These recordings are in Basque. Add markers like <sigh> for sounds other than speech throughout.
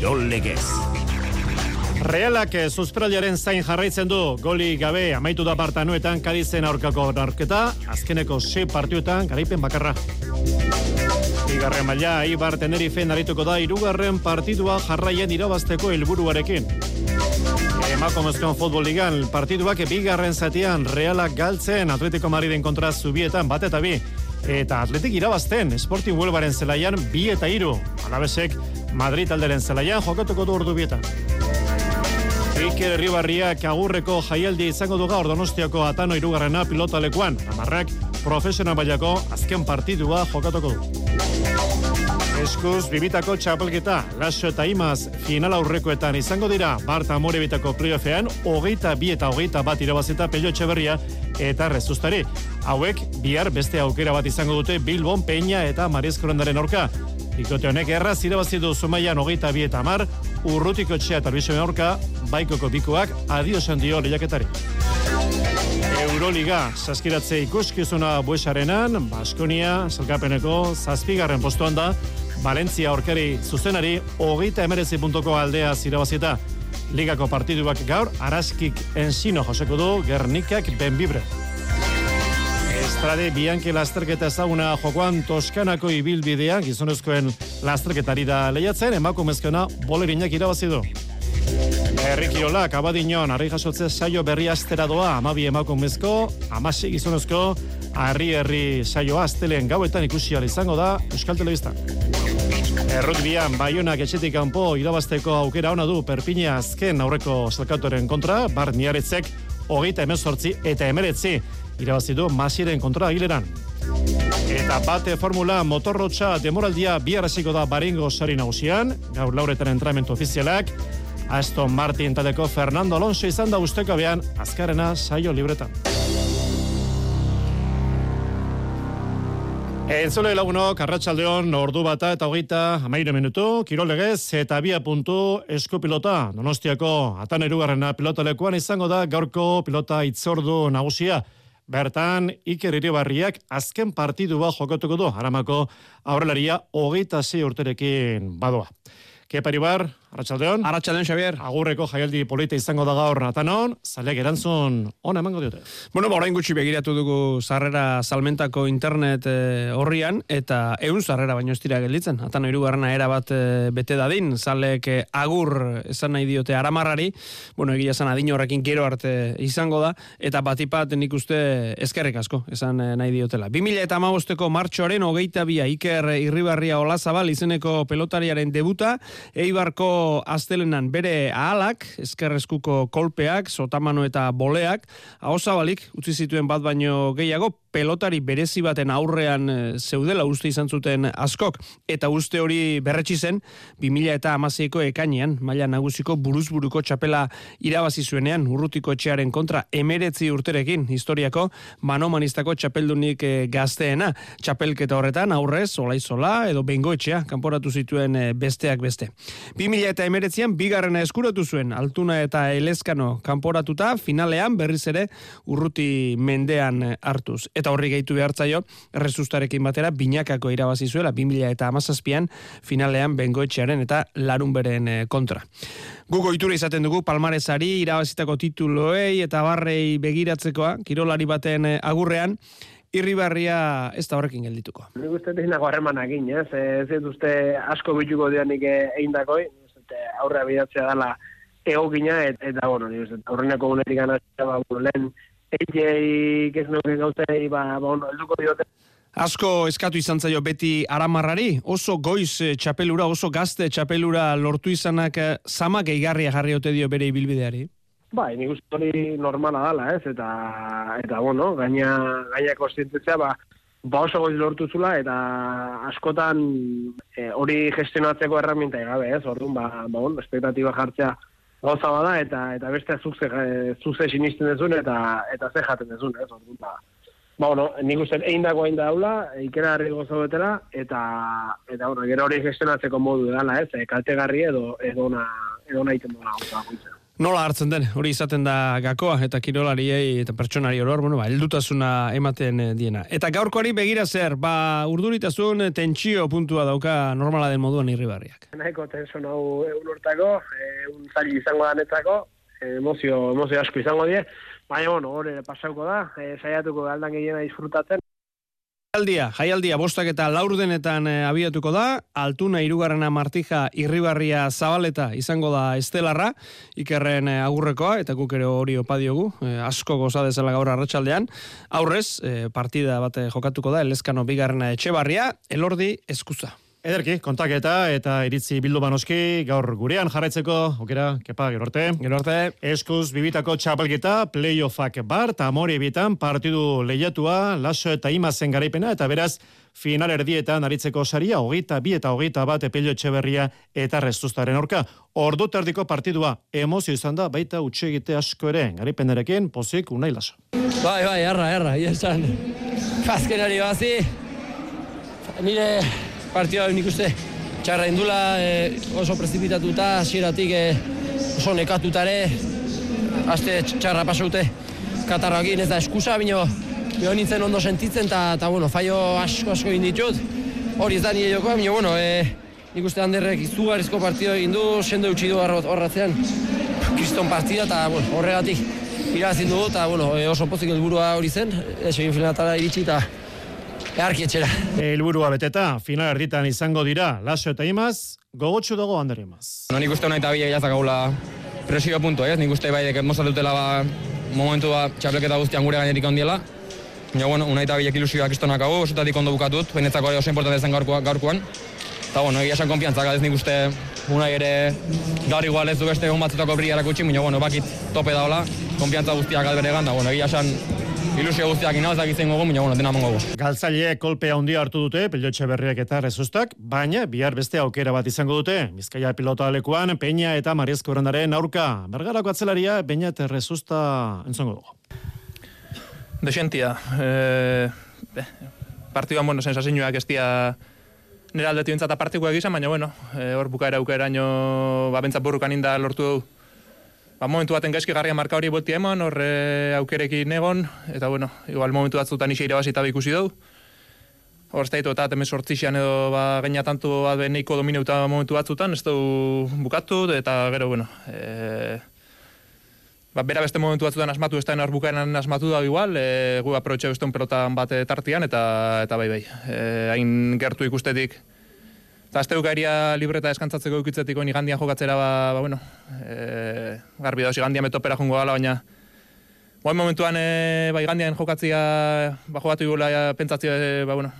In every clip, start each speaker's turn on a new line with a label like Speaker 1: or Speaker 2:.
Speaker 1: Kirol Legez.
Speaker 2: Realak susperaliaren zain jarraitzen du goli gabe amaitu da partanuetan kadizen aurkako narketa, azkeneko se partioetan garaipen bakarra. Igarren maila, Ibar Tenerife narituko da irugarren partidua jarraien irabazteko helburuarekin. Emakomezkoan futbol ligan partiduak bigarren zatian realak galtzen Atletico Madriden kontra zubietan bat eta bi. Eta atletik irabazten Sporting Huelvaren zelaian bi eta iru. Alabesek Madrid alderen zelaian jokatuko du ordu bietan. Iker Ribarriak agurreko jaialdi izango du gaur Donostiako Atano irugarrena pilota lekuan. Amarrak profesional bailako azken partidua jokatuko du. Eskuz, bibitako txapelketa, laso eta imaz, final aurrekoetan izango dira, Barta Amore bitako playoffean, hogeita bi eta hogeita bat irabazita pello etxeberria eta rezustari. Hauek, bihar beste aukera bat izango dute Bilbon, Peña eta Mariezkorandaren orka. Ikote honek erraz irabazidu zumaian hogeita bi eta mar, urrutiko txea eta orka, baikoko bikoak adiosan dio lehiaketari. Euroliga, saskiratze ikuskizuna buesarenan, Baskonia, Zelkapeneko, zazpigarren postuan da, Valentzia aurkari zuzenari hogeita emerezi puntoko aldea zirabazita. Ligako partiduak gaur, araskik ensino joseko du, Gernikak benbibre. Estrade Bianchi lasterketa ezaguna jokoan Toskanako ibilbidea, gizonezkoen lasterketari da lehiatzen, emakumezkoena bolerinak irabazi du. Herrikirolak abadinon, arri jasotze saio berri astera doa, amabi emakumezko, amasi gizonezko, arri herri saioa astelen gauetan ikusi izango da Euskal Telebistan. Errukbian, Baionak etxetik kanpo irabazteko aukera ona du Perpina azken aurreko zelkatoren kontra, bar niaretzek hogeita emezortzi eta emeretzi irabazi du masiren kontra agileran. Eta bate formula motorrotxa demoraldia biarraziko da baringo sari nagusian, gaur lauretan entramentu ofizialak, Aston Martin taldeko Fernando Alonso izan da usteko behan azkarena saio libretan. Entzule lagunok, arratsaldeon ordu bata eta hogeita amaire minutu, kirolegez eta bia puntu eskupilota. Donostiako atan erugarrena pilota lekuan izango da gaurko pilota itzordu nagusia. Bertan, Iker Iribarriak azken partidua jokatuko du, haramako aurrelaria hogeita zei urterekin badoa. Kepa Iribar, Arratxaldeon.
Speaker 3: Arratxaldeon, Xavier.
Speaker 2: Agurreko jaialdi polita izango da gaur natanon, zaleak erantzun ona emango diote.
Speaker 3: Bueno, ba, orain gutxi begiratu dugu sarrera salmentako internet e, horrian, eta eun sarrera baino ez dira gelditzen. Atano irugarrena era bat e, bete dadin, zalek e, agur esan nahi diote aramarrari, bueno, egia esan adin horrekin gero arte izango da, eta batipat nik uste eskerrik asko esan nahi diotela. 2000 eta amabosteko martxoaren hogeita bia Iker Irribarria Olazabal izeneko pelotariaren debuta, Eibarko astelenan bere ahalak, eskerrezkuko kolpeak, sotamano eta boleak, ahosabalik utzi zituen bat baino gehiago, pelotari berezi baten aurrean e, zeudela uste izan zuten askok, eta uste hori berretsi zen, 2000 eta amaseiko ekainean, maila nagusiko buruzburuko txapela irabazi zuenean, urrutiko etxearen kontra emeretzi urterekin, historiako manomanistako txapeldunik e, gazteena, txapelketa horretan aurrez, olaizola, edo bengo etxea, kanporatu zituen e, besteak beste. 2000 eta emeretzian bigarrena eskuratu zuen altuna eta elezkano kanporatuta finalean berriz ere urruti mendean hartuz. Eta horri gehitu behartzaio errezustarekin batera binakako irabazi zuela 2000 eta amazazpian finalean bengoetxearen eta larun beren eh, kontra. Gugo itura izaten dugu palmarezari irabazitako tituloei eta barrei begiratzekoa, kirolari baten eh, agurrean, Irribarria ez da horrekin geldituko.
Speaker 4: Nik uste dut nago harreman agin, ez? Ez dut uste asko bituko dianik egin dakoi, aurrea bidatzea dela egokina, eta, eta bueno, ni uste, aurrenako gunetik ganatzea, ba, lehen, eitei, ez nuke gauzei, ba, ba, bueno, elduko diote.
Speaker 3: Asko eskatu izan zaio beti aramarrari, oso goiz eh, txapelura, oso gazte txapelura lortu izanak eh, zamak eigarria jarri ote dio bere ibilbideari?
Speaker 4: Ba, nik uste hori normala dala, ez, eta, eta bueno, gaina, gaina konstientzia, ba, ba oso goiz lortu zula, eta askotan eh, hori gestionatzeko erraminta gabe, ez, orduan, ba, ba, bueno, espektatiba jartzea gauza bada, eta eta beste zuze, zuze sinisten dezun, eta, eta ze jaten dezun, ez, orduan, ba, ba, bueno, nik uste egin dago egin daula, ikera harri gozo betela, eta, eta, bueno, gero hori gestionatzeko modu edala, ez, kaltegarri edo, edo na, edo na iten dola,
Speaker 3: Nola hartzen den, hori izaten da gakoa eta kirolariei eta pertsonari oror, bueno, ba, eldutasuna ematen eh, diena. Eta gaurkoari begira zer, ba, urduritasun tentsio puntua dauka normala den moduan irribarriak.
Speaker 4: Nahiko tenso hau egun urtako, egun zari izango da netzako, emozio, emozio asko izango die, baina, bueno, hori pasauko da, e, saiatuko galdan gehiena disfrutatzen,
Speaker 3: Jaialdia, jaialdia bostak eta laurdenetan e, abiatuko da, altuna irugarrena martija irribarria zabaleta izango da estelarra, ikerren e, agurrekoa, eta guk ere hori opadiogu, e, asko goza dezela gaur arratsaldean aurrez, partida bat jokatuko da, elezkano bigarrena etxe barria, elordi eskuza.
Speaker 2: Ederki, kontaketa eta iritzi bildu banoski, gaur gurean jarraitzeko, okera, kepa, gero arte.
Speaker 3: Gero arte.
Speaker 2: Eskuz bibitako txapelketa, playoffak bar, eta amore bitan partidu lehiatua, laso eta imazen garaipena, eta beraz, final erdietan aritzeko saria, hogeita bi eta hogeita bat epelio etxeberria eta restuztaren orka. Ordu terdiko partidua, emozio izan da, baita utxe egite asko ere, garaipenerekin, pozik, unai laso.
Speaker 5: Bai, bai, erra, erra, iesan. Kaskenari bazi, nire partida nik uste txarra indula e, oso prezipitatuta, hasieratik e, oso nekatutare, aste txarra pasaute katarrakin ez da eskusa, bino, bino nintzen ondo sentitzen, eta bueno, faio asko asko inditut, hori ez da nire jokoa, bino, bueno, e, nik uste handerrek izugarrizko partido egin du, sendo utzi du horratzean, kriston partida, eta bueno, horregatik irazin dugu, eta bueno, e, oso pozik helburua hori zen, ez egin filatara iritsi, eta Earki etxera.
Speaker 2: Elburua beteta, final erditan izango dira, laso eta imaz, gogotxu dago handar imaz.
Speaker 6: No, nik uste hona eta bila gaula presio punto, ez? Nik uste bai deket mozatutela ba, momentu ba, txapleketa guztian gure gainetik ondiela. Ja, bueno, una eta bilek ilusioak istonak hau, osotatik ondo bukatut, benetzako ere oso importante zen gaurkoan. gaurkoan. Eta, bueno, egia esan konfiantzak, ez nik uste unai ere gaur igual ez du beste egon batzutako briarak utxi, bueno, bakit tope daola, konfiantza guztiak alberegan, da, bueno, egia esan ilusio guztiak ina, ezak izango gu, bueno, dena mongo gu.
Speaker 2: Galtzaile kolpea handia hartu dute, pelotxe berriak eta rezustak, baina bihar beste aukera bat izango dute. Bizkaia pilota alekuan, Peña eta Mariezko Brandaren aurka. Bergarako atzelaria, Peña eta rezusta entzongo dugu.
Speaker 7: Desentia, eh, partiduan, bueno, sensazioak ez dia nire aldetio entzata partikoak izan, baina, bueno, eh, hor bukaera aukera ino, ba, bentzat burrukan inda lortu dugu ba, momentu baten gaizki garria marka hori bolti eman, horre aukerekin egon, eta bueno, igual momentu batzutan isi irabazi eta ikusi dugu. Hor ez eta temen sortzixian edo ba, gaina tantu bat beneiko domineuta momentu batzutan, ez du bukatu, eta gero, bueno, e, ba, bera beste momentu batzutan asmatu, ez da hor bukaeran asmatu da igual, e, gu aprotxe beste un pelotan bat tartian, eta, eta bai bai, e, hain gertu ikustetik, Eta azte ukaria libreta eskantzatzeko eukitzetik honi gandian jokatzera, ba, ba bueno, e, garbi dauz, gandian metopera jongo gala, baina Boa momentuan, e, bai gandian jokatzia, ba, jokatu igula, pentsatzia, e, ba, bueno,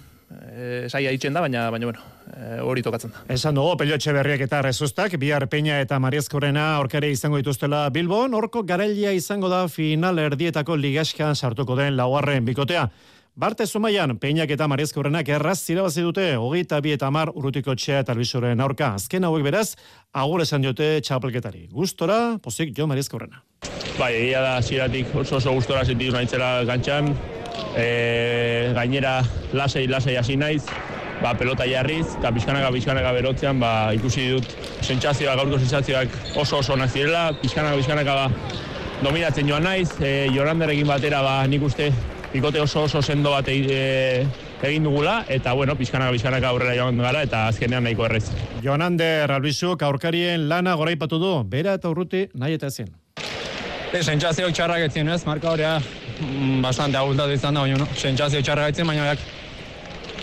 Speaker 7: e, saia itxen da, baina, baina, bueno, e, hori tokatzen da.
Speaker 2: Esan dugu, pelotxe berriak eta rezustak, bihar peña eta mariezkorena orkare izango dituztela Bilbon, orko garailia izango da final erdietako ligaskan sartuko den lauarren bikotea. Barte Zumaian, peinak eta marezko horrenak erraz zirabazi dute, hogeita bi eta mar urrutiko txea eta albizoren aurka. Azken hauek beraz, agur esan diote txapelketari. Gustora, pozik jo marezko.
Speaker 8: Bai, egia da, ziratik oso oso gustora zentik nahitzera gantxan. E, gainera, lasei, lasei hasi naiz, ba, pelota jarriz, eta pixkanaka, pixkanaka berotzean, ba, ikusi dut sentsazioa, gaurko sentsazioak oso oso nazirela, pixkanaka, pixkanaka, ba, dominatzen joan naiz, e, joranderekin batera, ba, nik uste ikote oso oso sendo bat e, egin dugula, eta bueno, pixkanaka pixkanaka aurrera joan gara, eta azkenean nahiko errez.
Speaker 2: Joan Ander, albizuk, aurkarien lana goraipatu du, bera eta urruti nahi eta ezin.
Speaker 6: E, sentsazio txarrak etzien ez, marka horrea mm, bastante aguntatu izan da, baina no? sentsazio txarrak etzien, baina jak,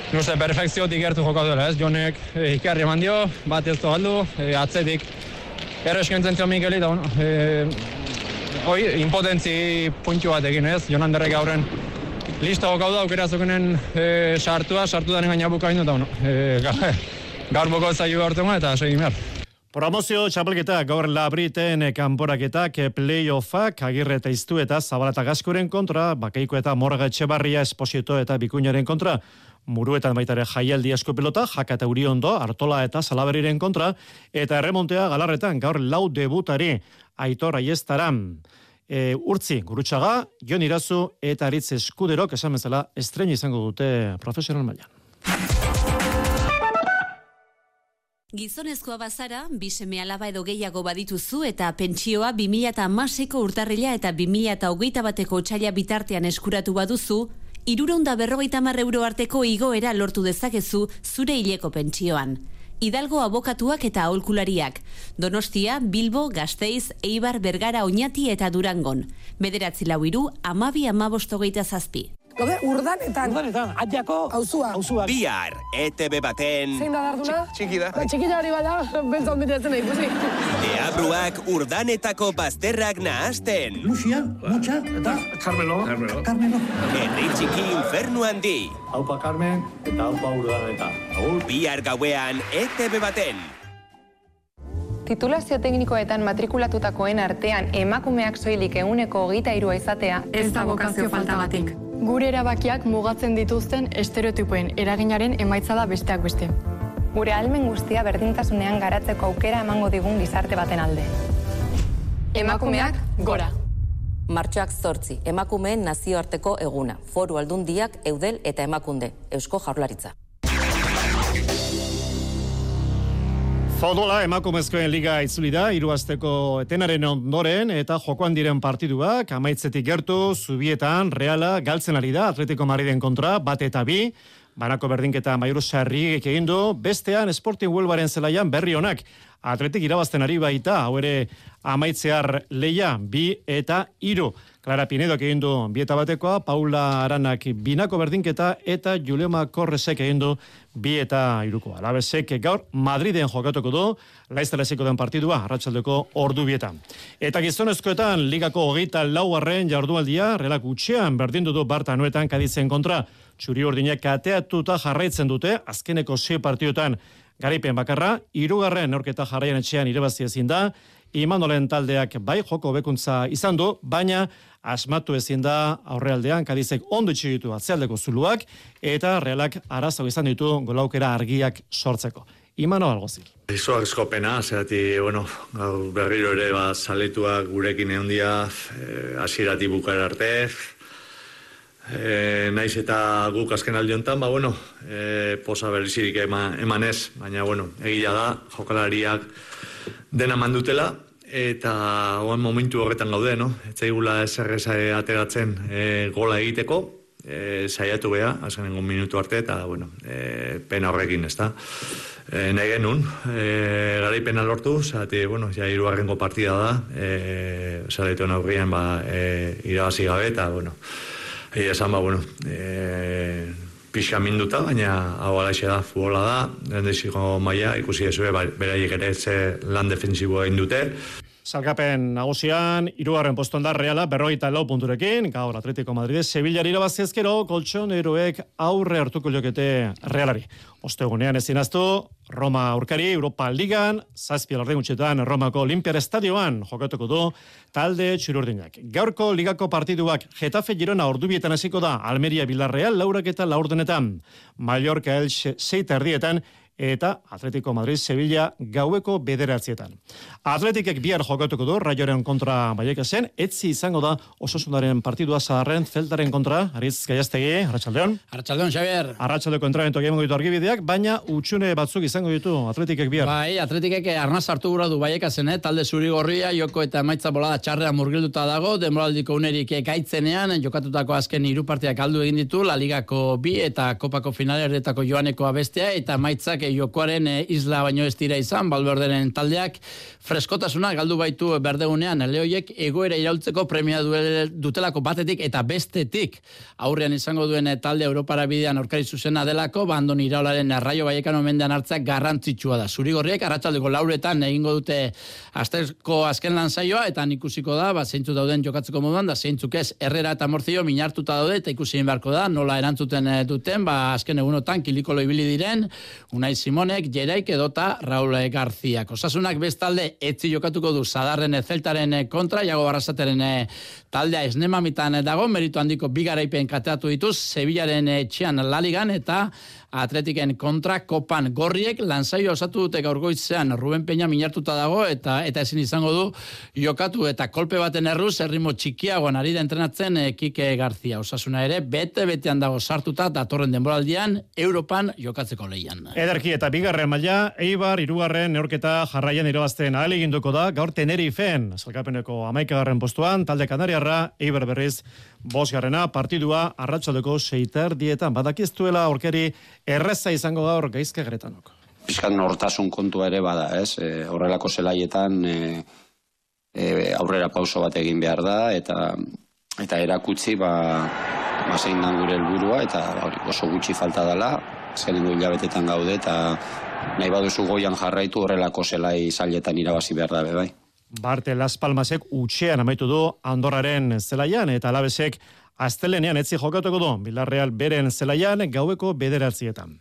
Speaker 6: Nuste, perfekziotik gertu jokatu dela, ez? Jonek e, ikarri eman dio, bat ez galdu, e, atzetik erro eskentzen zio Mikeli, da, bueno, e, oi, impotentzi puntu bat egin, ez? Jonan derrek aurren Listo, gau da, aukera zukenen e, sartua, sartu daren gaina buka bindu, eta bueno, e, <laughs> gaur boko zailu eta segin behar.
Speaker 2: Promozio txapelketa gaur labriten kanporaketak playoffak agirre eta iztu eta zabalata gaskoren kontra, bakaiko eta morga etxebarria esposieto eta bikuñaren kontra, muruetan baitare jaialdi asko pilota, jaka eta uriondo, artola eta salaberiren kontra, eta erremontea galarretan gaur lau debutari aitor aiestaran e, urtzi gurutxaga, Jon Irazu eta Aritz Eskuderok esan bezala estrein izango dute profesional mailan.
Speaker 9: Gizonezkoa bazara, bi seme alaba edo gehiago badituzu eta pentsioa 2006ko urtarrila eta 2008 bateko txaila bitartean eskuratu baduzu, iruronda berrogeita mar euro arteko igoera lortu dezakezu zure hileko pentsioan. Hidalgo abokatuak eta aholkulariak. Donostia, Bilbo, Gasteiz, Eibar, Bergara, Oñati eta Durangon. Bederatzi lau iru, amabi amabostogeita zazpi.
Speaker 10: Gaude, urdanetan. Urdanetan, atxako. Hauzua. Hauzua.
Speaker 11: Bihar, ETV baten...
Speaker 10: Zein da darduna?
Speaker 11: Txiki da.
Speaker 10: Ba, txikila hori bada, bentsa ondiratzen nahi, ikusi.
Speaker 11: Deabruak urdanetako bazterrak nahasten.
Speaker 12: Lucia, Mutxa, eta... Carmelo. Carmelo. Carmelo.
Speaker 11: Herri txiki infernu handi.
Speaker 12: Haupa Carmen, eta haupa urdaneta. Agur.
Speaker 11: Bihar gauean, ETV baten.
Speaker 13: Titulazio teknikoetan matrikulatutakoen artean emakumeak soilik eguneko hogeita irua izatea
Speaker 14: ez da bokazio faltagatik.
Speaker 15: Gure erabakiak mugatzen dituzten estereotipoen eraginaren emaitza da besteak beste.
Speaker 13: Gure almen guztia berdintasunean garatzeko aukera emango digun gizarte baten alde.
Speaker 15: Emakumeak gora.
Speaker 16: Martxoak zortzi, emakumeen nazioarteko eguna, foru aldundiak, eudel eta emakunde, eusko jaurlaritza.
Speaker 2: Fodola emakumezkoen liga itzuli da, iruazteko etenaren ondoren eta jokoan diren partiduak, amaitzetik gertu, zubietan, reala, galtzen ari da, Atletico Madriden kontra, bat eta bi, Barako berdinketa maiuru sarri egin du, bestean Sporting Huelvaren zelaian berri honak. Atletik irabazten ari baita, hau ere amaitzear leia, bi eta iru. Clara Pinedo egin du bieta batekoa, Paula Aranak binako berdinketa eta Julioma Korresek egin du bi eta irukoa. Labesek gaur Madriden jokatuko du, laizteleziko den partidua, arratsaldeko ordu bietan. Eta gizonezkoetan, ligako hogeita lauarren jardualdia, relak utxean berdindu du Barta Nuetan kaditzen kontra, txuri ordinak kateatuta jarraitzen dute, azkeneko sei partiotan garipen bakarra, irugarren aurketa jarraian etxean irabazi ezin da, Imanolen taldeak bai joko bekuntza izan du, baina asmatu ezin da aurrealdean kadizek ondo itxigitu atzealdeko zuluak eta realak arazo izan ditu golaukera argiak sortzeko. Imano algozil.
Speaker 17: Izo arzko pena, zerati, bueno, berriro ere ba, saletuak gurekin egon dia, eh, asirati bukara arte, e, naiz eta guk azken aldiontan, ba, bueno, e, posa berrizirik ema, emanez, baina, bueno, egila da, jokalariak dena mandutela, eta oan momentu horretan gaude, no? Etzaigula eserreza ateratzen e, gola egiteko, e, saiatu beha, azkenengo minutu arte, eta, bueno, e, pena horrekin, ez da. E, nahi genuen, e, garaipena lortu, zati, bueno, ja iruarrengo partida da, e, zaletu aurrian, ba, e, irabazi gabe, eta, bueno, Egia esan, ba, bueno, e, pixka minduta, baina hau alaixe da, fuola da, dendeziko maia, ikusi ezue, ba, beraiek ere ze lan defensiboa egin dute.
Speaker 2: Salkapen nagusian, irugarren poston da reala, berroita lau punturekin, gaur Atletico Madrid, Sevilla irabazi ezkero, koltson aurre hartuko jokete realari. Ostegunean ezin aztu, Roma aurkari, Europa Ligan, zazpi alarde gutxetan, Romako Olimpiar Estadioan jokatuko du, talde txururdinak. Gaurko ligako partiduak Getafe Girona ordubietan hasiko da, Almeria Villarreal, laurak eta laurdenetan, Mallorca Elche seita erdietan, eta Atletico Madrid Sevilla gaueko bederatzietan. Atletikek bihar jokatuko du, raioren kontra baiek zen, etzi izango da ososundaren partidua zaharren, zeltaren kontra, Aritz Gaiastegi, Arratxaldeon.
Speaker 18: Arratxaldeon, Xavier.
Speaker 2: Arratxaldeko entrenamentu egin ditu argibideak, baina utxune batzuk izango ditu Atletikek bihar.
Speaker 18: Bai, Atletikek arnaz hartu gura du baiek zen, eh? talde zuri gorria, joko eta maitza bolada txarrean murgilduta dago, demoraldiko unerik ekaitzenean, jokatutako azken hiru partiak aldu egin ditu, La Ligako bi eta Kopako finalerretako joaneko abestea, eta maitzak jokoaren e, isla baino ez dira izan, balberderen taldeak freskotasuna galdu baitu berdegunean, lehoiek egoera iraultzeko premia dutelako batetik eta bestetik aurrean izango duen eh, talde Europara bidean orkari zuzena delako, bandon iraularen raio baiekan omendean hartzak garrantzitsua da. Zuri gorriek, arratsaldeko lauretan egingo dute azterko azken lan saioa, eta ikusiko da, ba, zeintzu dauden jokatzeko moduan, da zeintzuk ez errera eta morzio minartuta daude, eta ikusi beharko da, nola erantzuten eh, duten, ba, azken egunotan kilikolo ibili diren, unai Simonek, Jeraik edota Raul Garzia. Osasunak bestalde etzi jokatuko du Zadarren Zeltaren kontra, Iago Barrasateren eh, taldea esnemamitan dago, meritu handiko bigaraipen kateatu dituz, Sevillaren etxean laligan eta Atletiken kontra kopan gorriek lanzaio osatu dute gaurgoitzean Ruben Peña minartuta dago eta eta ezin izango du jokatu. Eta kolpe baten erruz errimo txikiagoan ari da entrenatzen e, Kike Garzia osasuna ere bete betean dago sartuta datorren denboraldian Europan jokatzeko leian.
Speaker 2: Ederki eta bigarren maila, Eibar irugarren neorketa jarraian irabazten ahal eginduko da, gaur Tenerifen, salkapeneko amaikagarren postuan, talde kanariarra, Eibar berriz, bosgarrena, partidua, arratsaldeko seiter dietan, badakiztuela aurkeri erreza izango gaur gaizke gretanok.
Speaker 19: Piskat nortasun kontua ere bada, ez? E, horrelako zelaietan e, e, aurrera pauso bat egin behar da, eta eta erakutsi ba, ba zein dan gure helburua eta hori oso gutxi falta dela, azkenengo hilabetetan gaude eta nahi baduzu goian jarraitu horrelako zelai zailetan irabazi behar da bai.
Speaker 2: Barte Las Palmasek utxean amaitu du Andorraren zelaian eta alabesek astelenean etzi jokatuko du Bilarreal beren zelaian gaueko bederatzietan.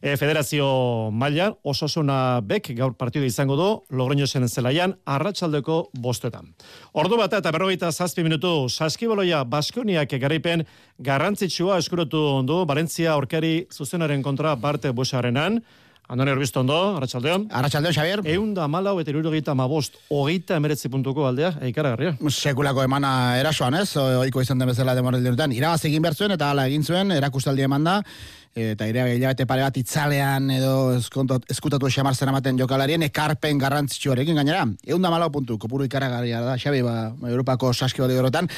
Speaker 2: E, federazio mailan osasuna bek gaur partidu izango du Logroñosen zelaian arratsaldeko bostetan. Ordu bat eta berrogeita zazpi minutu saskiboloia Baskoniak garaipen garrantzitsua eskurotu du Valentzia aurkari zuzenaren kontra Barte Busarenan. Andone Urbisto ondo, Arratxaldeon.
Speaker 20: Arratxaldeon, Xavier.
Speaker 2: Eunda malau eta irurogeita mabost, hogeita emeretzi puntuko aldea, eikara garria.
Speaker 20: Sekulako emana erasoan ez, oiko izan den bezala demorel Irabaz egin behar zuen eta ala egin zuen, erakustaldi eman da, eta ere hilabete pare bat itzalean edo eskontot, eskutatu esamar zen amaten jokalarien ekarpen garrantzitsuarekin gainera. Egun da malau puntu, kopuru ikaragarria da, Xabi, ba, Europako saski bat horretan,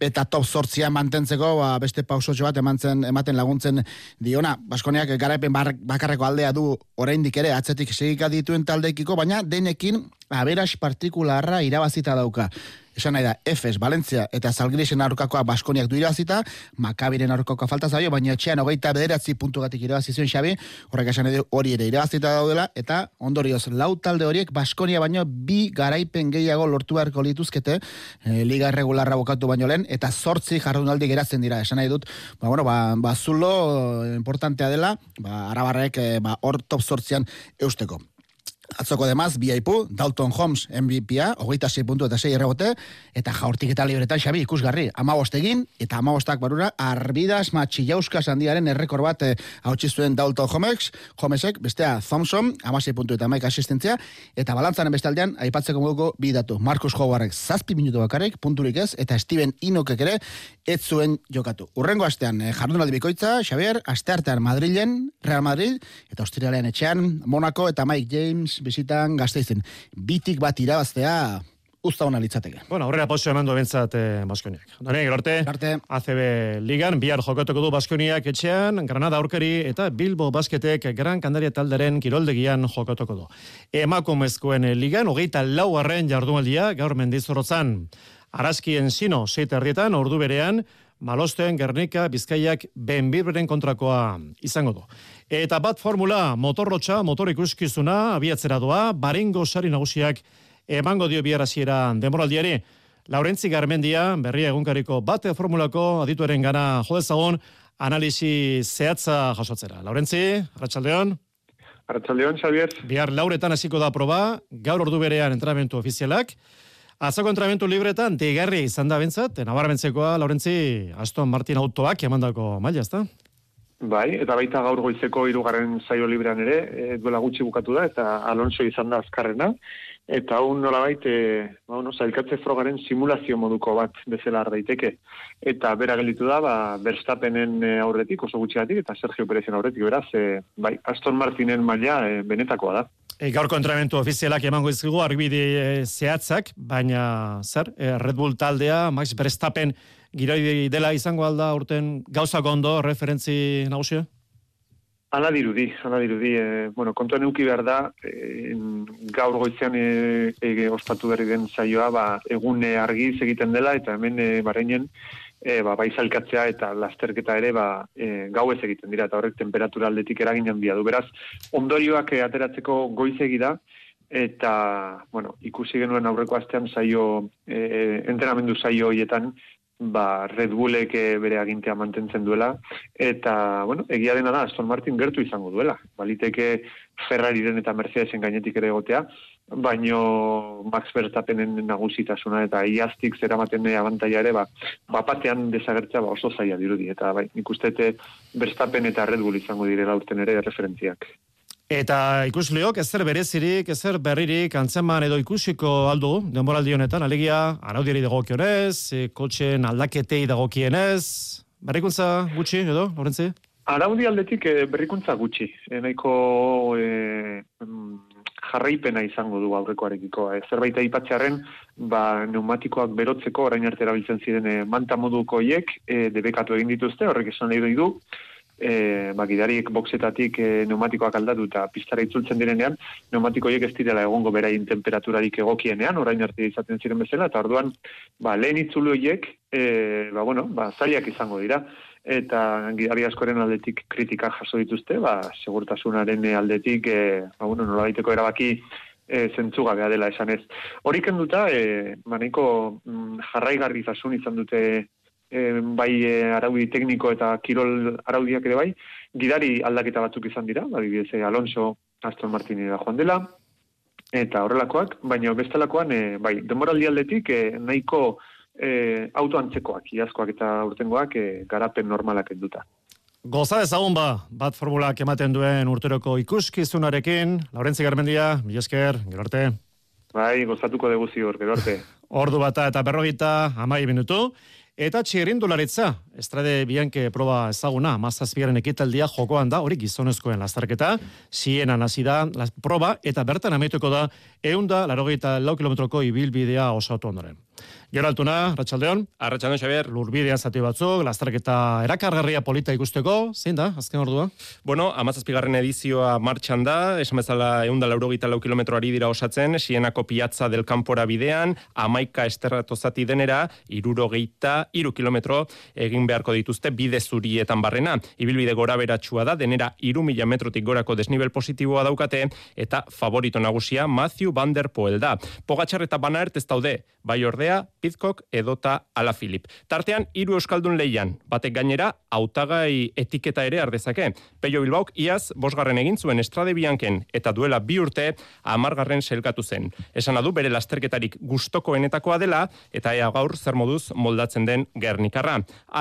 Speaker 20: eta top sortzia mantentzeko, ba, beste pausotxo bat emantzen, ematen laguntzen diona. Baskoniak garaipen bakarreko aldea du oraindik ere atzetik segika dituen taldekiko, baina denekin aberas partikularra irabazita dauka. Esan nahi da, Efes, Valencia eta Zalgirisen aurkakoa Baskoniak du irabazita, Makabiren aurkakoa falta zaio, baina etxean hogeita bederatzi puntu gatik irabazizuen Xabi, horrek esan edo hori ere irabazita daudela, eta ondorioz, lau talde horiek Baskonia baino bi garaipen gehiago lortu beharko lituzkete, e, liga regularra bokatu baino lehen, eta sortzi jardunaldi geratzen dira, esan nahi dut, ba, bueno, ba, ba zulo eh, importantea dela, ba, arabarrek, eh, ba, hor top sortzian eusteko. Atzoko demaz, biaipu, Dalton Holmes MVP-a, hogeita 6 puntu eta 6 errebote, eta jaurtik eta libretan xabi ikusgarri. Amabost egin, eta amabostak barura, arbidas matxillauskas handiaren errekor bat eh, hau zuen Dalton Holmes, Holmesek, bestea Thompson, amasei puntu eta maik asistentzia, eta balantzaren bestaldean, aipatzeko moduko bidatu. Marcus Howardek zazpi minutu bakarrik, punturik ez, eta Steven Inokek ere, ez zuen jokatu. Urrengo astean, eh, jardunaldi bikoitza, Xavier, asteartean Madrilen, Real Madrid, eta Austrialean etxean, Monaco eta Mike James, bizitan gazteizen. Bitik bat irabaztea usta hona litzateke.
Speaker 2: Bueno, aurrera pauso eman du bentsat eh, Baskoniak. Dore, gerorte, ACB Ligan, bihar jokatuko du Baskoniak etxean, Granada aurkari eta Bilbo Basketek Gran Kandaria talderen kiroldegian jokatuko du. Emakumezkoen Ligan, hogeita lau arren jardumaldia, gaur mendizorotzan. Araskien sino, seita herrietan, ordu berean, Malosten, Gernika, Bizkaiak, Benbirberen kontrakoa izango du. Eta bat formula, motorrotxa, motor ikuskizuna, abiatzera doa, baringo sari nagusiak emango dio biaraziera demoraldiari. Laurentzi Garmendia, berria egunkariko bate formulako adituaren gana jodezagon, analisi zehatza jasotzera. Laurentzi, Arratxaldeon.
Speaker 21: Arratxaldeon, Xavier.
Speaker 2: Bihar lauretan hasiko da proba, gaur ordu berean entramentu ofizialak. Azoko entramentu libretan, deigarri izan da bentsat, nabarmentzekoa, Laurentzi, Aston Martin autoak emandako maila, ezta?
Speaker 21: Bai, eta baita gaur goizeko hirugarren saio librean ere, e, duela gutxi bukatu da, eta Alonso izan da azkarrena, eta hon nola baite, ba, bueno, zailkatze frogaren simulazio moduko bat bezala daiteke eta bera gelditu da, ba, Verstappenen e, aurretik, oso gutxiatik, eta Sergio Perezen aurretik, beraz, e, bai, Aston Martinen maila e, benetakoa da.
Speaker 2: E, gaur kontramentu ofizialak emango izkigu arbide e, zehatzak, baina zer, e, Red Bull taldea, Max Verstappen giroi dela izango alda urten gauza gondo referentzi nagusia?
Speaker 21: Ala dirudi, ala dirudi. E, bueno, kontuan euki behar da, e, gaur goizean e, e, ospatu berri den zaioa, ba, egun argi egiten dela, eta hemen e, bareinen, e, ba, bai zalkatzea eta lasterketa ere ba, e, gau egiten dira, eta horrek temperatura aldetik eragin handia du. Beraz, ondorioak ateratzeko goizegi da, eta, bueno, ikusi genuen aurreko astean zaio, e, entrenamendu zaio hoietan, ba, Red Bullek e, bere agintea mantentzen duela, eta, bueno, egia dena da, Aston Martin gertu izango duela. Baliteke Ferrariren eta Mercedesen gainetik ere egotea, baino Max Verstappenen nagusitasuna eta iaztik zera maten abantaia ere, ba, bapatean desagertzea ba, oso zaila dirudi, eta bai, ikustete Verstappen eta Red Bull izango direla urten ere referentziak.
Speaker 2: Eta ikusleok, ezer berezirik, ezer berririk, antzeman edo ikusiko aldu, denboraldi honetan, alegia, araudiari dagokionez, e, kotxen aldaketei dagokienez, berrikuntza gutxi edo, Lorentzi?
Speaker 21: Araudi aldetik e, berrikuntza gutxi. E, nahiko e, jarraipena izango du aurrekoarekiko. E, zerbait aipatzearen, ba, pneumatikoak berotzeko orain arte erabiltzen ziren e, manta moduko hiek, e, debekatu egin dituzte, horrek esan nahi du, e, ba, gidariek boxetatik e, pneumatikoak aldatu eta pistara itzultzen direnean, pneumatikoiek ez direla egongo berain temperaturarik egokienean, orain arte izaten ziren bezala, eta orduan, ba, lehen itzulu hiek, e, ba, bueno, ba, zaiak izango dira eta gidari askoren aldetik kritika jaso dituzte, ba, segurtasunaren aldetik, e, ba, bueno, nola daiteko erabaki e, zentzugabea dela esan ez. Horik enduta, e, maneko mm, jarraigarri izan dute e, bai e, araudi tekniko eta kirol araudiak ere bai, gidari aldaketa batzuk izan dira, bai, e, Alonso, Aston Martin da joan dela, eta horrelakoak, baina bestelakoan, e, bai, demoraldi aldetik, e, nahiko e, autoantzekoak, iazkoak eta urtengoak e, garapen normalak enduta.
Speaker 2: Goza ezagun ba, bat formulak ematen duen urteroko ikuskizunarekin, Laurentzi Garmendia, Milesker, gero arte.
Speaker 21: Bai, gozatuko dugu ziur, gero arte. <laughs>
Speaker 2: Ordu bata eta berrogita amai minutu. Eta txirrindularitza, estrade bianke proba ezaguna, mazazpiaren ekitaldia jokoan da, hori gizonezkoen lastarketa, sienan hasi da proba, eta bertan amaituko da, eunda, larogeita lau kilometroko ibilbidea osatu ondoren. Geraltuna, Ratxaldeon.
Speaker 22: Arratxaldeon, Xabier.
Speaker 2: Lurbidea zati batzuk, lastaraketa erakargarria polita ikusteko, zein da, azken ordua?
Speaker 22: Bueno, amazazpigarren edizioa martxan da, esan bezala eunda laurogeita lau kilometroari dira osatzen, sienako piatza del kanpora bidean, amaika esterratu zati denera, irurogeita, iru kilometro egin beharko dituzte bide zurietan barrena. Ibilbide gora beratxua da, denera iru mila metrotik gorako desnivel positiboa daukate, eta favorito nagusia Matthew Van Der Poel da. Pogatxar eta Banaert ez daude, bai ordea, Pizkok edota Ala Filip. Tartean hiru euskaldun leian, batek gainera hautagai etiketa ere ardezake. Peio Bilbaok iaz bosgarren egin zuen Estrade Bianken eta duela bi urte amargarren selkatu zen. Esan adu bere lasterketarik gustokoenetakoa dela eta ea gaur zer moduz moldatzen den Gernikarra.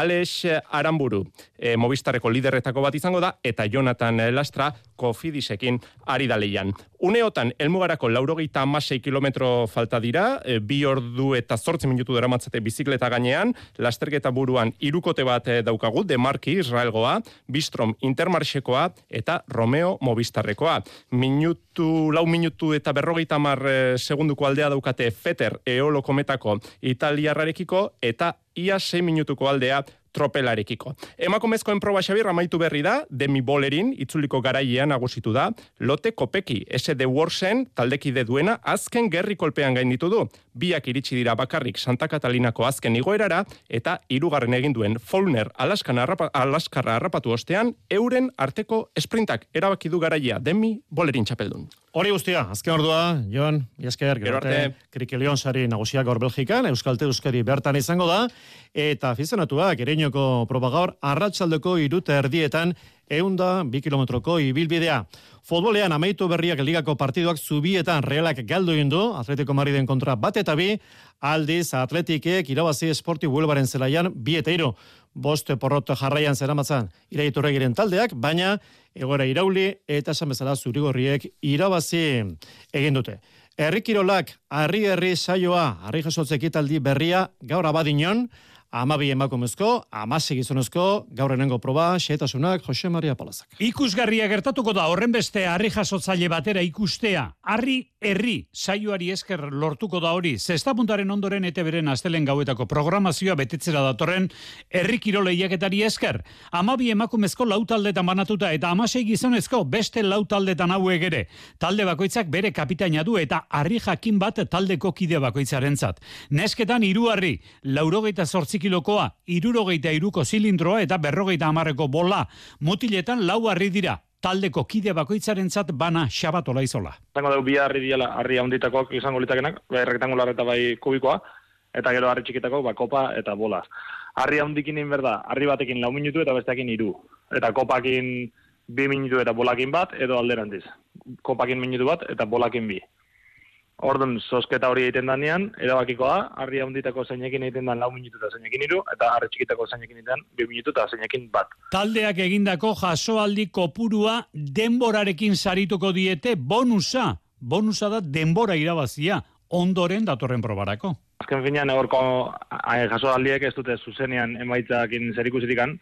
Speaker 22: Alex Aramburu, e, Movistarreko liderretako bat izango da eta Jonathan Lastra Kofidisekin ari da leian. Uneotan, elmugarako laurogeita amasei kilometro falta dira, e, bi ordu eta zortzi minutu dara matzate bizikleta gainean, lasterketa buruan irukote bat e, daukagu, Demarki Israelgoa, Bistrom Intermarxekoa eta Romeo Movistarrekoa. Minutu, lau minutu eta berrogeita mar e, segunduko aldea daukate Feter Eolo Kometako Italiarrarekiko eta ia 6 minutuko aldea tropelarekiko. Emakumezkoen proba Xabir amaitu berri da, demi bolerin, itzuliko garailean nagusitu da, lote kopeki, SD Warsen, taldekide duena, azken gerri kolpean gainditu du. Biak iritsi dira bakarrik Santa Catalinako azken igoerara, eta hirugarren egin duen Faulner Alaskan arrapa, Alaskarra harrapatu ostean, euren arteko esprintak erabaki du garaia demi bolerin txapeldun.
Speaker 2: Hori guztia, azken ordua, Jon, Iasker, gero arte, Krikelion sari nagusiak gaur Belgikan, Euskalte Euskari bertan izango da, eta fizionatuak, ereinoko proba gaur, arratsaldeko irute erdietan, eunda bi kilometroko ibilbidea. Futbolean amaitu berriak ligako partiduak zubietan realak galdu indu, Atletico Mariden kontra bat eta bi, aldiz atletikek irabazi esporti huelbaren zelaian bi eta iru. Boste porrot jarraian zeramatzan iraiturregiren taldeak, baina egora irauli eta esan bezala zurigorriek irabazi egin dute. Herri kirolak, harri herri saioa, harri jasotzekitaldi berria, gaur abadinon, amabi emakumezko, amase gizonezko, gaur enengo proba, xeetasunak, Jose Maria Palazak.
Speaker 23: Ikusgarria gertatuko da horren beste harri jasotzaile batera ikustea. Harri herri saioari esker lortuko da hori. Zesta puntaren ondoren ete beren astelen gauetako programazioa betetzera datorren herri kiroleiaketari esker. Amabi emakumezko lau taldetan banatuta eta amasei gizonezko beste lau taldetan hauek ere. Talde bakoitzak bere kapitaina du eta harri jakin bat taldeko kide bakoitzarentzat. Nesketan hiru harri, laurogeita sortzi kilokoa, irurogeita iruko zilindroa eta berrogeita amarreko bola. Mutiletan lau harri dira, taldeko kide bakoitzarentzat bana xabatola izola.
Speaker 24: Zango dugu bi harri diela, harri handitakoak izango litakenak, bai rektangular eta bai kubikoa, eta gero harri txikitako, ba, kopa eta bola. Harri handikin inberda, harri batekin lau minutu eta besteakin iru. Eta kopakin bi minutu eta bolakin bat, edo alderantiz. Kopakin minutu bat eta bolakin bi. Orduan, sosketa hori egiten danean, erabakikoa, harri handitako zeinekin egiten dan lau minutu eta zeinekin iru, eta harri txikitako zeinekin egiten bi minutu eta zeinekin bat.
Speaker 23: Taldeak egindako jasoaldi kopurua denborarekin sarituko diete bonusa. Bonusa da denbora irabazia, ondoren datorren probarako.
Speaker 24: Azken finean, horko jasoaldiek ez dute zuzenean emaitzakin zer ikusitikan,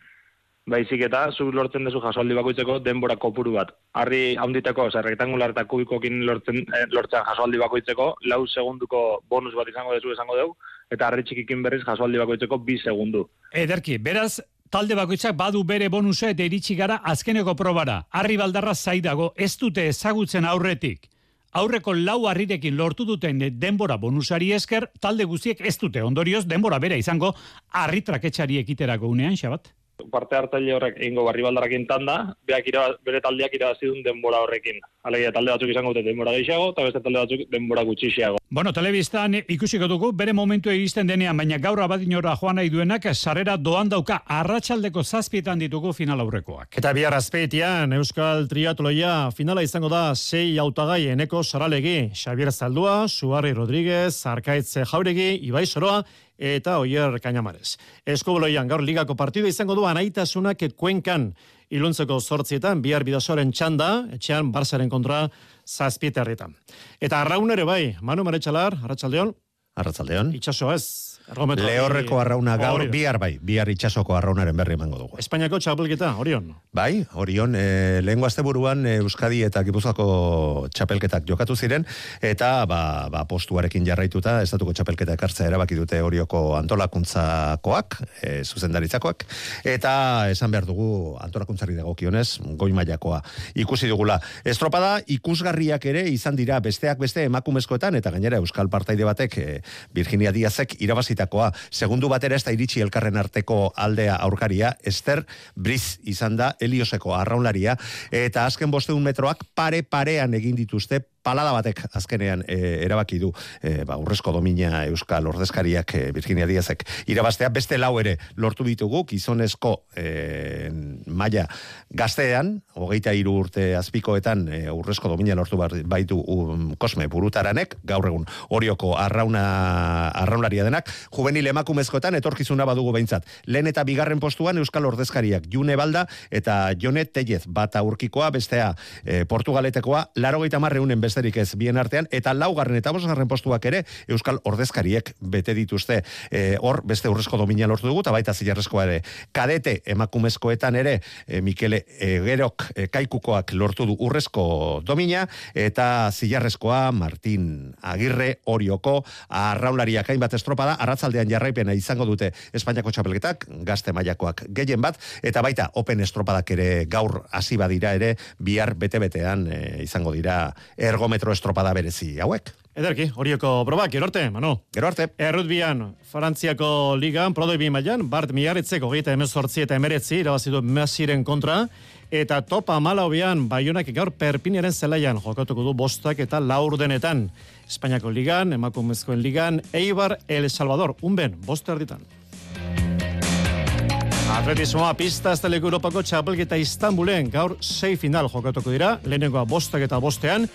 Speaker 24: baizik eta zu lortzen duzu jasoaldi bakoitzeko denbora kopuru bat. Harri handiteko, oza, rektangular eta kubikokin lortzen, eh, lortzen jasoaldi bakoitzeko, lau segunduko bonus bat izango dezu esango dugu, eta harri txikikin berriz jasoaldi bakoitzeko bi segundu.
Speaker 23: Ederki, beraz, talde bakoitzak badu bere bonusa eta iritsi gara azkeneko probara. Harri baldarra zaidago, ez dute ezagutzen aurretik. Aurreko lau harrirekin lortu duten denbora bonusari esker, talde guztiek ez dute ondorioz denbora bera izango harri traketxari ekiterako unean, xabat?
Speaker 24: Parte hartzaile horrek egingo barri baldarrakin tanda, beak ira, bere taldeak irabazidun denbora horrekin. Alegia talde batzuk izango dute denbora gehiago, eta beste talde batzuk denbora gutxixiago.
Speaker 23: Bueno, telebistan ikusiko dugu, bere momentu iristen denean, baina gaur abadinora joan nahi duenak, sarera doan dauka, arratsaldeko zazpietan ditugu final aurrekoak.
Speaker 2: Eta bihar azpeitian, Euskal Triatloia finala izango da sei autagai eneko saralegi, Xavier Zaldua, Suarri Rodríguez, Arkaitze Jauregi, Ibai Soroa, eta Oier Kainamarez. Eskoboloian gaur ligako partidu izango du anaitasunak kuenkan iluntzeko sortzietan, bihar bidasoren txanda, etxean Barsaren kontra zazpieterritan. Eta arraun ere bai, Manu Maretxalar, Arratxaldeon.
Speaker 25: Arratxaldeon.
Speaker 2: Itxaso ez.
Speaker 25: Lehorreko arrauna gaur, bihar bai, bihar itxasoko arraunaren berri emango dugu.
Speaker 2: Espainiako txapelketa, Orion.
Speaker 25: Bai, Orion, e, lehen buruan e, Euskadi eta Gipuzkoako txapelketak jokatu ziren, eta ba, ba, postuarekin jarraituta, estatuko txapelketa ekartzea erabaki dute Orioko antolakuntzakoak, e, zuzendaritzakoak, eta esan behar dugu antolakuntzari dagokionez, goi mailakoa ikusi dugula. Estropada ikusgarriak ere izan dira besteak beste emakumezkoetan, eta gainera Euskal Partaide batek e, Virginia Diazek irabazi irabazitakoa. Segundu batera ez da iritsi elkarren arteko aldea aurkaria, Ester Briz izan da Elioseko arraunlaria, eta azken bosteun metroak pare parean egin dituzte palada batek azkenean e, erabaki du e, ba, urrezko domina Euskal Ordezkariak e, Virginia Diazek irabaztea. Beste lau ere lortu ditugu gizonezko e, maila gaztean hogeita hiru urte azpikoetan e, urrezko domina lortu baitu um, kosme burutaranek gaur egun orioko arrauna arraunlaria denak juvenil emakumezkoetan etorkizuna badugu behintzat. Lehen eta bigarren postuan Euskal Ordezkariak June Balda eta Jone Tellez bata urkikoa bestea e, Portugaletekoa laro gaita marreunen beste besterik ez bien artean, eta laugarren eta bosgarren postuak ere Euskal Ordezkariek bete dituzte. E, hor beste urrezko domina lortu dugu, eta baita zilarrezkoa ere. Kadete emakumezkoetan ere e, Mikele e, Gerok e, kaikukoak lortu du urrezko domina, eta zilarrezkoa Martin Agirre Orioko arraulariak hainbat estropada, arratzaldean jarraipena izango dute Espainiako txapelketak, gazte mailakoak gehien bat, eta baita Open estropadak ere gaur hasi badira ere bihar bete-betean e, izango dira ergo ergometro estropada berezi hauek.
Speaker 2: Ederki, horioko probak, gero arte, Manu.
Speaker 25: Gero arte.
Speaker 2: Errutbian, Frantziako ligan, prodoi mailan, Bart Miarritzeko gehieta emezortzi eta emeretzi, irabazidu Mesiren kontra, eta topa malaubian, Baionak gaur perpiniaren zelaian, jokatuko du bostak eta laur denetan. Espainiako ligan, emakumezkoen ligan, Eibar El Salvador, unben, boste erditan. Atletismoa pista ez Europako txapelketa Istanbulen gaur sei final jokatuko dira, lehenengoa bostak eta bostean,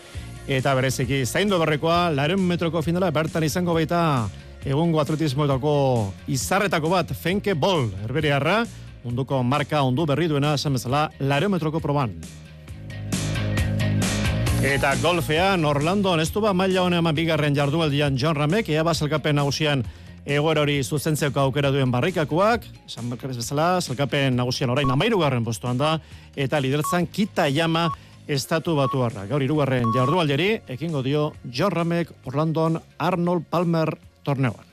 Speaker 2: eta bereziki zaindu berrekoa, laren metroko finala bertan izango baita egungo atletismoetako izarretako bat, fenke bol, erbere harra, munduko marka ondu berri duena, esan bezala, laren metroko proban. Eta golfean, Orlando, ez du ba, maila honean bigarren jardualdian John Ramek, ea bazelkapen nagusian egoer hori zuzentzeko aukera duen barrikakoak, esan bezala, zelkapen nagusian orain amairu garren postuan da, eta lidertzan kita jama estatu batu harra. Gaur irugarren jardualderi, ekingo dio Jorramek Orlandon Arnold Palmer torneoan.